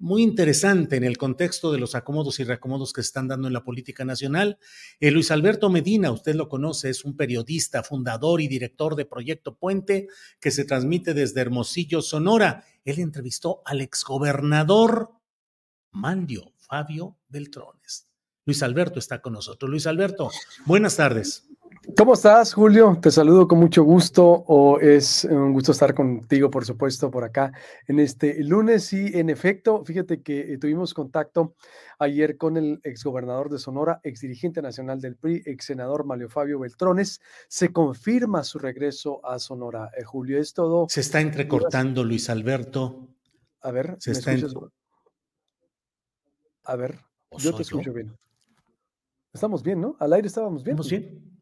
Muy interesante en el contexto de los acomodos y reacomodos que se están dando en la política nacional. Eh, Luis Alberto Medina, usted lo conoce, es un periodista, fundador y director de Proyecto Puente, que se transmite desde Hermosillo, Sonora. Él entrevistó al exgobernador Mandio Fabio Beltrones. Luis Alberto está con nosotros. Luis Alberto, buenas tardes. ¿Cómo estás, Julio? Te saludo con mucho gusto. O es un gusto estar contigo, por supuesto, por acá en este lunes. Y en efecto, fíjate que eh, tuvimos contacto ayer con el exgobernador de Sonora, exdirigente nacional del PRI, ex senador Mario Fabio Beltrones. Se confirma su regreso a Sonora. Eh, Julio, es todo. Se está entrecortando, Luis Alberto. A ver, se está A ver, yo te escucho bien. Estamos bien, ¿no? Al aire estábamos bien. ¿Estamos bien?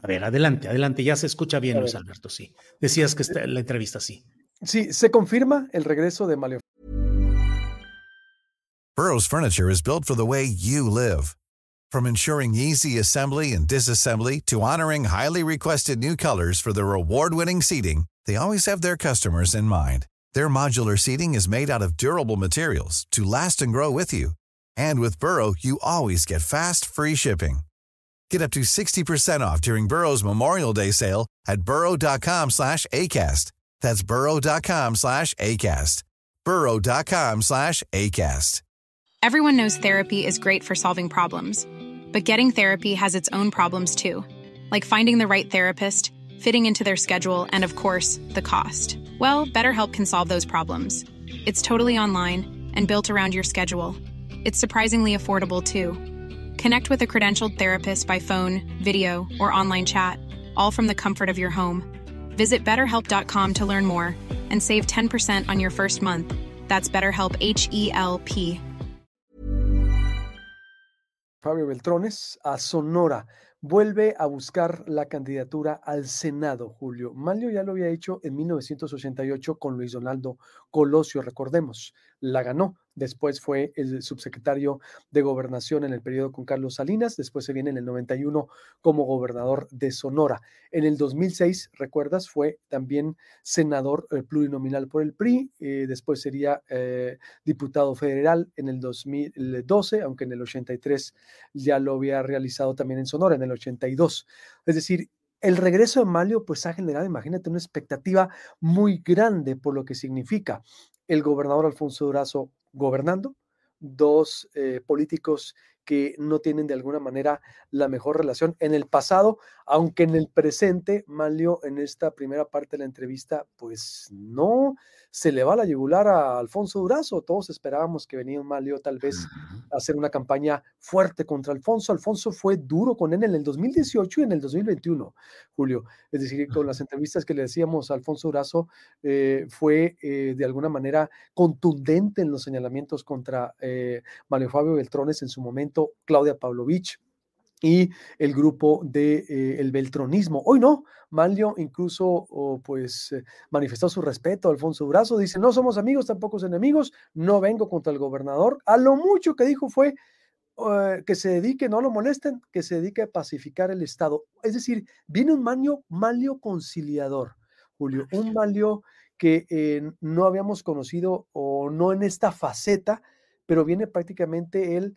A ver, adelante, adelante, ya se escucha bien, Luis Alberto, sí. Decías que está, la entrevista, sí. Sí, se confirma el regreso de Malio. Burroughs Furniture is built for the way you live. From ensuring easy assembly and disassembly to honoring highly requested new colors for their award-winning seating, they always have their customers in mind. Their modular seating is made out of durable materials to last and grow with you. And with Burrow, you always get fast, free shipping. Get up to 60% off during Burrow's Memorial Day sale at burrow.com slash ACAST. That's burrow.com slash ACAST. burrow.com slash ACAST. Everyone knows therapy is great for solving problems, but getting therapy has its own problems too, like finding the right therapist, fitting into their schedule, and of course, the cost. Well, BetterHelp can solve those problems. It's totally online and built around your schedule. It's surprisingly affordable too. Connect with a credentialed therapist by phone, video, or online chat, all from the comfort of your home. Visit betterhelp.com to learn more and save 10% on your first month. That's BetterHelp H E L P. Fabio Beltrones a Sonora. Vuelve a buscar la candidatura al Senado, Julio. Malio ya lo había hecho en 1988 con Luis Donaldo Colosio, recordemos. La ganó, después fue el subsecretario de gobernación en el periodo con Carlos Salinas, después se viene en el 91 como gobernador de Sonora. En el 2006, recuerdas, fue también senador eh, plurinominal por el PRI, eh, después sería eh, diputado federal en el 2012, aunque en el 83 ya lo había realizado también en Sonora, en el 82. Es decir, el regreso de Malio pues ha generado, imagínate, una expectativa muy grande por lo que significa el gobernador Alfonso Durazo gobernando, dos eh, políticos que no tienen de alguna manera la mejor relación en el pasado, aunque en el presente, Malio, en esta primera parte de la entrevista, pues no se le va la yugular a Alfonso Durazo. Todos esperábamos que venía Malio tal vez a hacer una campaña fuerte contra Alfonso. Alfonso fue duro con él en el 2018 y en el 2021, Julio. Es decir, con las entrevistas que le decíamos a Alfonso Durazo, eh, fue eh, de alguna manera contundente en los señalamientos contra eh, Mario Fabio Beltrones en su momento Claudia Pavlovich y el grupo de eh, el beltronismo. Hoy no, Manlio incluso pues eh, manifestó su respeto a Alfonso Durazo, dice, no somos amigos, tampoco enemigos, no vengo contra el gobernador. A lo mucho que dijo fue eh, que se dedique, no lo molesten, que se dedique a pacificar el Estado. Es decir, viene un Manlio, Manlio conciliador, Julio, un Manlio que eh, no habíamos conocido o no en esta faceta, pero viene prácticamente él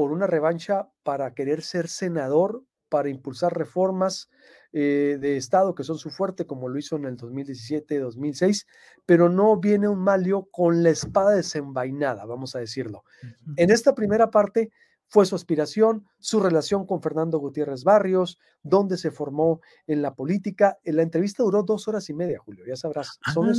por una revancha para querer ser senador, para impulsar reformas eh, de Estado que son su fuerte, como lo hizo en el 2017, 2006, pero no viene un Malio con la espada desenvainada, vamos a decirlo. En esta primera parte fue su aspiración, su relación con Fernando Gutiérrez Barrios, dónde se formó en la política. La entrevista duró dos horas y media, Julio, ya sabrás. Son,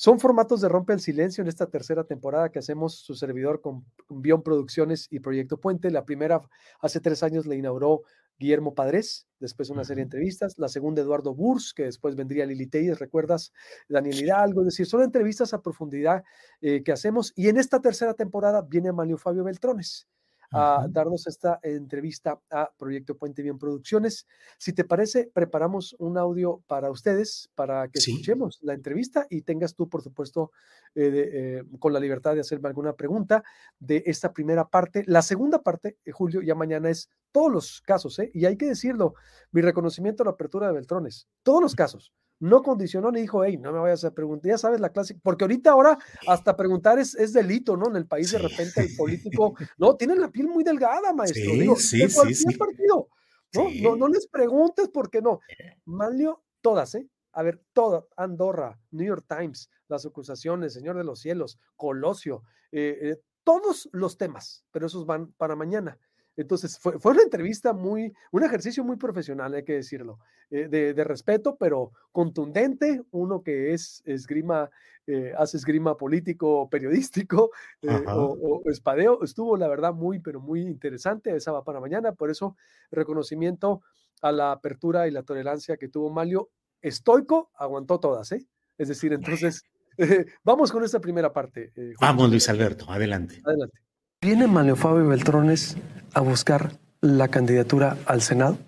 son formatos de Rompe el Silencio en esta tercera temporada que hacemos su servidor con Bion Producciones y Proyecto Puente. La primera hace tres años la inauguró Guillermo Padres, después una serie de entrevistas, la segunda Eduardo Burs, que después vendría Lili Telles, ¿recuerdas? Daniel Hidalgo, es decir, son entrevistas a profundidad eh, que hacemos y en esta tercera temporada viene Manlio Fabio Beltrones a darnos esta entrevista a Proyecto Puente Bien Producciones. Si te parece, preparamos un audio para ustedes, para que escuchemos la entrevista y tengas tú, por supuesto, eh, eh, con la libertad de hacerme alguna pregunta de esta primera parte. La segunda parte, eh, Julio, ya mañana es todos los casos, ¿eh? y hay que decirlo, mi reconocimiento a la apertura de Beltrones, todos los casos no condicionó ni dijo, hey, no me vayas a preguntar, ya sabes la clase, porque ahorita ahora hasta preguntar es, es delito, ¿no? En el país de repente el político, no, tienen la piel muy delgada, maestro. Sí, Digo, sí, de cualquier sí, partido, ¿no? ¿no? No les preguntes por qué no. Malio, todas, ¿eh? A ver, todas, Andorra, New York Times, las acusaciones, Señor de los Cielos, Colosio, eh, eh, todos los temas, pero esos van para mañana. Entonces, fue, fue, una entrevista muy, un ejercicio muy profesional, hay que decirlo, eh, de, de, respeto, pero contundente, uno que es esgrima, eh, hace esgrima político, periodístico eh, o, o, espadeo, estuvo la verdad muy, pero muy interesante, esa va para mañana, por eso reconocimiento a la apertura y la tolerancia que tuvo Malio, estoico, aguantó todas, ¿eh? Es decir, entonces, vamos con esta primera parte. vamos, Luis Alberto, adelante. Adelante. ¿Viene Manlio Fabio Beltrones a buscar la candidatura al Senado?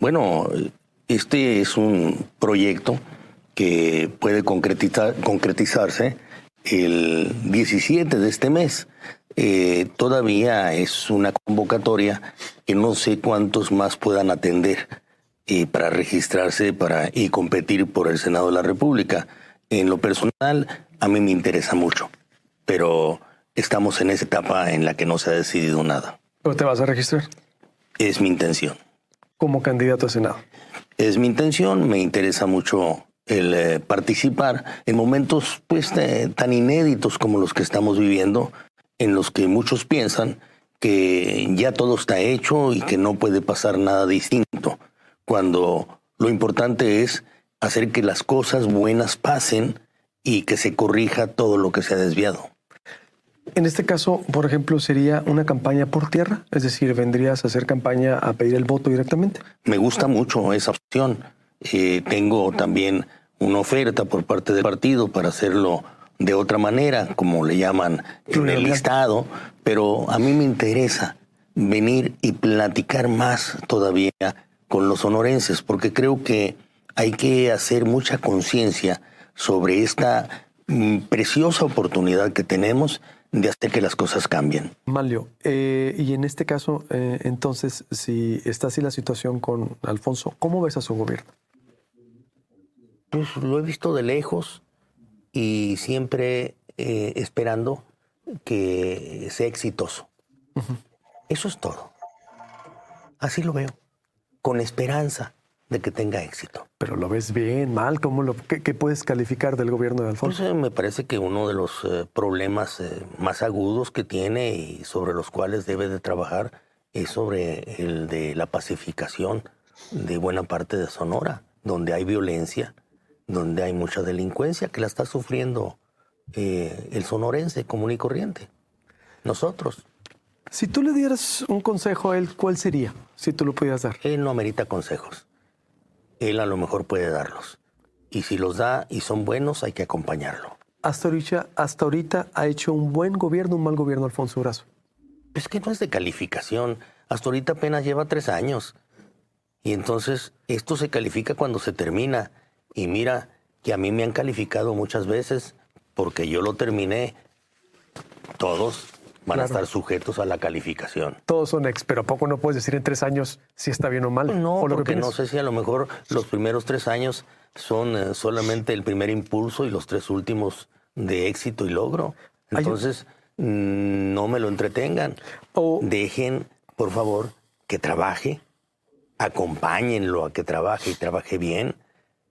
Bueno, este es un proyecto que puede concretizar, concretizarse el 17 de este mes. Eh, todavía es una convocatoria que no sé cuántos más puedan atender eh, para registrarse para, y competir por el Senado de la República. En lo personal, a mí me interesa mucho, pero estamos en esa etapa en la que no se ha decidido nada. ¿Pero te vas a registrar? Es mi intención. Como candidato a Senado. Es mi intención, me interesa mucho el eh, participar en momentos pues tan inéditos como los que estamos viviendo, en los que muchos piensan que ya todo está hecho y que no puede pasar nada distinto, cuando lo importante es hacer que las cosas buenas pasen y que se corrija todo lo que se ha desviado. En este caso, por ejemplo, sería una campaña por tierra, es decir, vendrías a hacer campaña a pedir el voto directamente. Me gusta mucho esa opción. Eh, tengo también una oferta por parte del partido para hacerlo de otra manera, como le llaman en el listado, pero a mí me interesa venir y platicar más todavía con los sonorenses, porque creo que hay que hacer mucha conciencia sobre esta mm, preciosa oportunidad que tenemos de hacer que las cosas cambien. Malio, eh, y en este caso, eh, entonces, si está así la situación con Alfonso, ¿cómo ves a su gobierno? Pues lo he visto de lejos y siempre eh, esperando que sea exitoso. Eso es todo. Así lo veo, con esperanza de que tenga éxito. Pero lo ves bien, mal, ¿cómo lo, qué, puedes calificar del gobierno de Alfonso? Pues, me parece que uno de los eh, problemas eh, más agudos que tiene y sobre los cuales debe de trabajar es sobre el de la pacificación de buena parte de Sonora, donde hay violencia, donde hay mucha delincuencia que la está sufriendo eh, el sonorense común y corriente. Nosotros. Si tú le dieras un consejo a él, ¿cuál sería? Si tú lo pudieras dar. Él no amerita consejos él a lo mejor puede darlos. Y si los da y son buenos, hay que acompañarlo. Hasta ahorita, hasta ahorita ha hecho un buen gobierno, un mal gobierno Alfonso Brazo. Es que no es de calificación. Hasta ahorita apenas lleva tres años. Y entonces esto se califica cuando se termina. Y mira que a mí me han calificado muchas veces porque yo lo terminé. Todos van a estar sujetos a la calificación. Todos son ex, pero poco no puedes decir en tres años si está bien o mal. No, o lo porque que no sé si a lo mejor los primeros tres años son eh, solamente el primer impulso y los tres últimos de éxito y logro. Entonces, mm, no me lo entretengan. O- Dejen, por favor, que trabaje. Acompáñenlo a que trabaje y trabaje bien.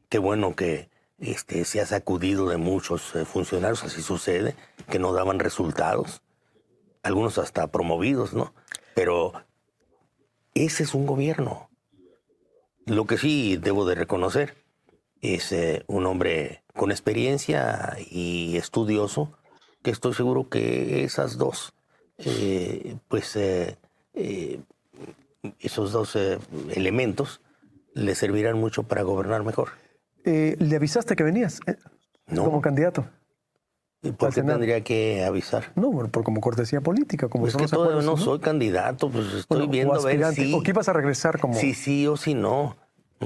Qué bueno que este, se ha sacudido de muchos eh, funcionarios, así sucede, que no daban resultados. Algunos hasta promovidos, ¿no? Pero ese es un gobierno. Lo que sí debo de reconocer es eh, un hombre con experiencia y estudioso, que estoy seguro que esas dos, eh, pues eh, esos dos elementos le servirán mucho para gobernar mejor. Eh, ¿Le avisaste que venías No. como candidato? ¿Y ¿Por qué tendría que avisar? No, por, como cortesía política, como Pues son que los todavía acuerdos, no soy candidato, pues estoy Bueno, o viendo a ver si, O que ibas a regresar como... si sí o si no.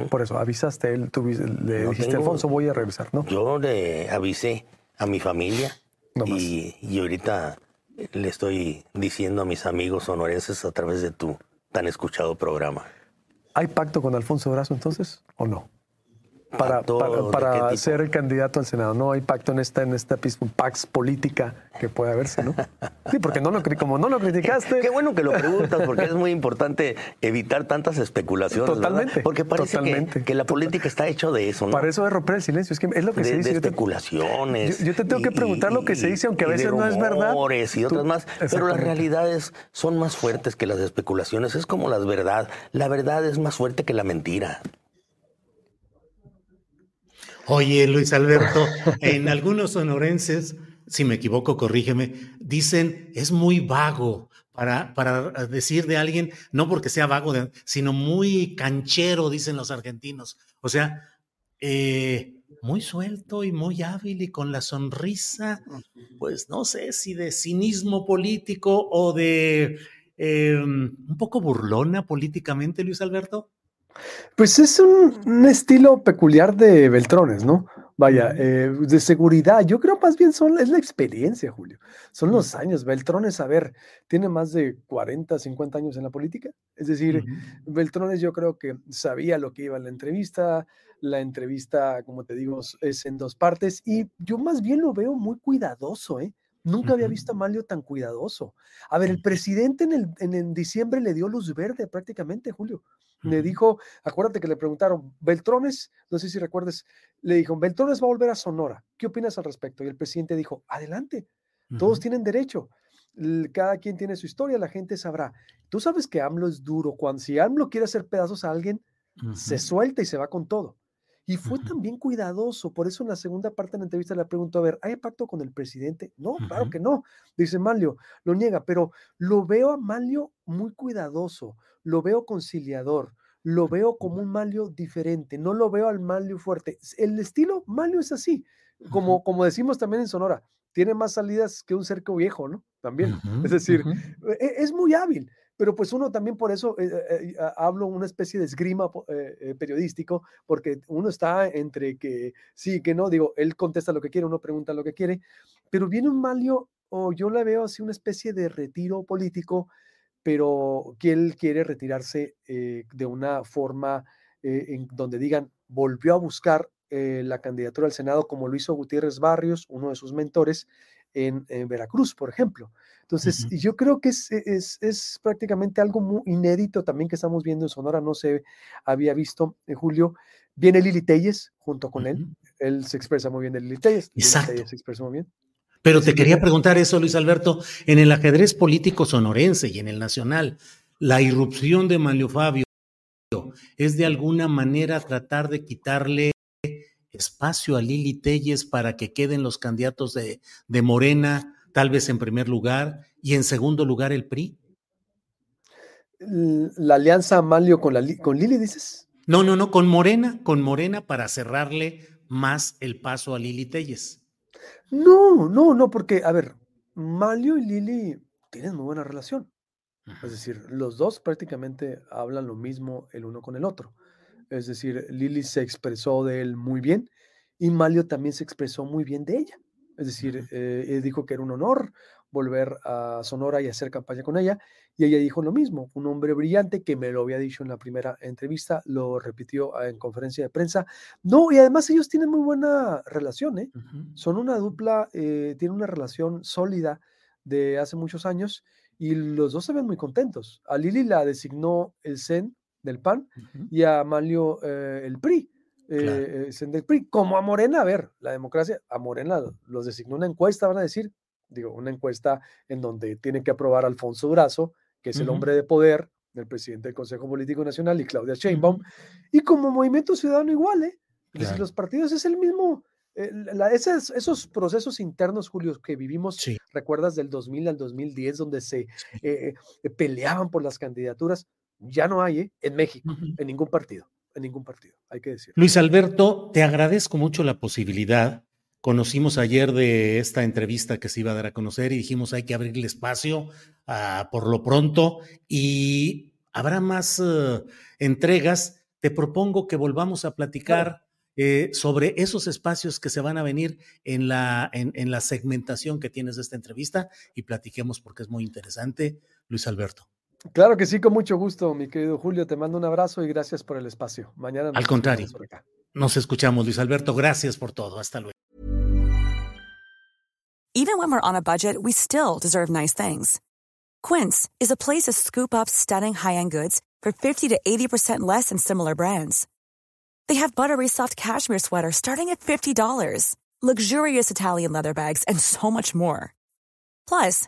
Por eso, avisaste, él, tú le No dijiste, tengo- Alfonso, voy a regresar, ¿no? Yo le avisé a mi familia No y, y ahorita le estoy diciendo a mis amigos sonorenses a través de tu tan escuchado programa. ¿Hay pacto con Alfonso Brazo entonces o no? Para, ¿Pacto para, ser el candidato al Senado. No hay pacto en esta, en esta pax política que puede haberse, ¿no? Sí, porque no lo, como no lo criticaste. Qué bueno que lo preguntas porque es muy importante evitar tantas especulaciones. ¿verdad? Totalmente, Porque parece que, totalmente. que la política está hecho de eso, ¿no? Para eso es romper el silencio. Es que es lo que de, se dice. de Yo te- especulaciones. yo- yo te tengo que preguntar lo que se dice, aunque a veces no es verdad. y Tú- otras más. Pero las realidades son más fuertes que las especulaciones. Es como la verdad. La verdad es más fuerte que la mentira. Oye, Luis Alberto, en algunos sonorenses, si me equivoco, corrígeme, dicen es muy vago para, para decir de alguien, no porque sea vago, sino muy canchero, dicen los argentinos. O sea, eh, muy suelto y muy hábil y con la sonrisa, pues no sé si de cinismo político o de eh, un poco burlona políticamente, Luis Alberto. Pues es un, un estilo peculiar de Beltrones, ¿no? Vaya, eh, de seguridad. Yo creo más bien son, es la experiencia, Julio. Son los años. Beltrones, a ver, tiene más de 40, 50 años en la política. Es decir, Beltrones yo creo que sabía lo que iba en la entrevista. La entrevista, como te digo, es- en dos partes y yo más bien lo veo muy cuidadoso, ¿eh? Nunca había visto a Malio tan cuidadoso. A ver, el presidente en, el, en, en diciembre le dio luz verde prácticamente, Julio. Le dijo, acuérdate que le preguntaron, Beltrones, no sé si recuerdes, le dijo, Beltrones va a volver a Sonora. ¿Qué opinas al respecto? Y el presidente dijo, adelante, todos tienen derecho. Cada quien tiene su historia, la gente sabrá. Tú sabes que AMLO es duro. Cuando si AMLO quiere hacer pedazos a alguien, se suelta y se va con todo. Y fue también cuidadoso. Por eso en la segunda parte de la entrevista le pregunto, a ver, ¿hay pacto con el presidente? No, claro que no. Dice Malio, lo niega, pero lo veo a Malio muy cuidadoso, lo veo conciliador, lo veo como un Malio diferente, no lo veo al Malio fuerte. El estilo Malio es así, como, como decimos también en Sonora, tiene más salidas que un cerco viejo, ¿no? También. Es decir, ujú. e- es muy hábil, pero pues uno también por eso eh, eh, eh, hablo una especie de esgrima eh, eh, periodístico, porque uno está entre que sí, que no, digo, él contesta lo que quiere, uno pregunta lo que quiere, pero viene un Malio, o yo la veo así una especie de retiro político, pero que él quiere retirarse eh, de una forma en donde digan, volvió a buscar la candidatura al Senado como lo hizo Gutiérrez Barrios, uno de sus mentores, en, en Veracruz, por ejemplo. Entonces, yo creo que es, es, es prácticamente algo muy inédito también que estamos viendo en Sonora, no se había visto en julio. Viene Lili Telles junto con él, él se expresa muy bien de Lili Telles, Lili Exacto. Telles se expresa muy bien. Pero te quería preguntar eso, Luis Alberto, en el ajedrez político sonorense y en el nacional, la irrupción de Manlio Fabio es de alguna manera tratar de quitarle espacio a Lili Telles para que queden los candidatos de, de Morena, tal vez en primer lugar, y en segundo lugar el PRI. La alianza Amalio con, la, con Lili, dices. No, no, no, con Morena, con Morena para cerrarle más el paso a Lili Telles. No, no, no, porque, a ver, Malio y Lili tienen muy buena relación. Es decir, los dos prácticamente hablan lo mismo el uno con el otro. Es decir, Lili se expresó de él muy bien y Malio también se expresó muy bien de ella. Es decir, eh, dijo que era un honor volver a Sonora y hacer campaña con ella. Y ella dijo lo mismo, un hombre brillante que me lo había dicho en la primera entrevista, lo repitió en conferencia de prensa. No, y además ellos tienen muy buena relación, ¿eh? Son una dupla, eh, tienen una relación sólida de hace muchos años y los dos se ven muy contentos. A Lili la designó el CEN del PAN y a Manlio eh, el PRI. Eh, del PRI, como a Morena, a ver, la democracia, a Morena los designó una encuesta, van a decir, digo, una encuesta en donde tiene que aprobar Alfonso Durazo, que es el hombre de poder del presidente del Consejo Político Nacional, y Claudia Sheinbaum, y como Movimiento Ciudadano igual, ¿eh? los partidos es el mismo, eh, esos, procesos internos, Julio, que vivimos, recuerdas del 2000 al 2010, donde se eh, eh, peleaban por las candidaturas, ya no hay en México, en ningún partido, en ningún partido, hay que decir. Luis Alberto, te agradezco mucho la posibilidad conocimos ayer de esta entrevista que se iba a dar a conocer y dijimos hay que abrirle espacio uh, por lo pronto y habrá más uh, entregas. Te propongo que volvamos a platicar eh, sobre esos espacios que se van a venir en la, en, en la segmentación que tienes de esta entrevista y platiquemos porque es muy interesante, Luis Alberto. Claro que sí, con mucho gusto, mi querido Julio. Te mando un abrazo y gracias por el espacio. Mañana nos Al contrario, nos escuchamos, Luis Alberto. Gracias por todo. Hasta luego. Even when we're on a budget, we still deserve nice things. Quince is a place to scoop up stunning high-end goods for 50 to 80% less than similar brands. They have buttery soft cashmere sweaters starting at $50, luxurious Italian leather bags, and so much more. Plus,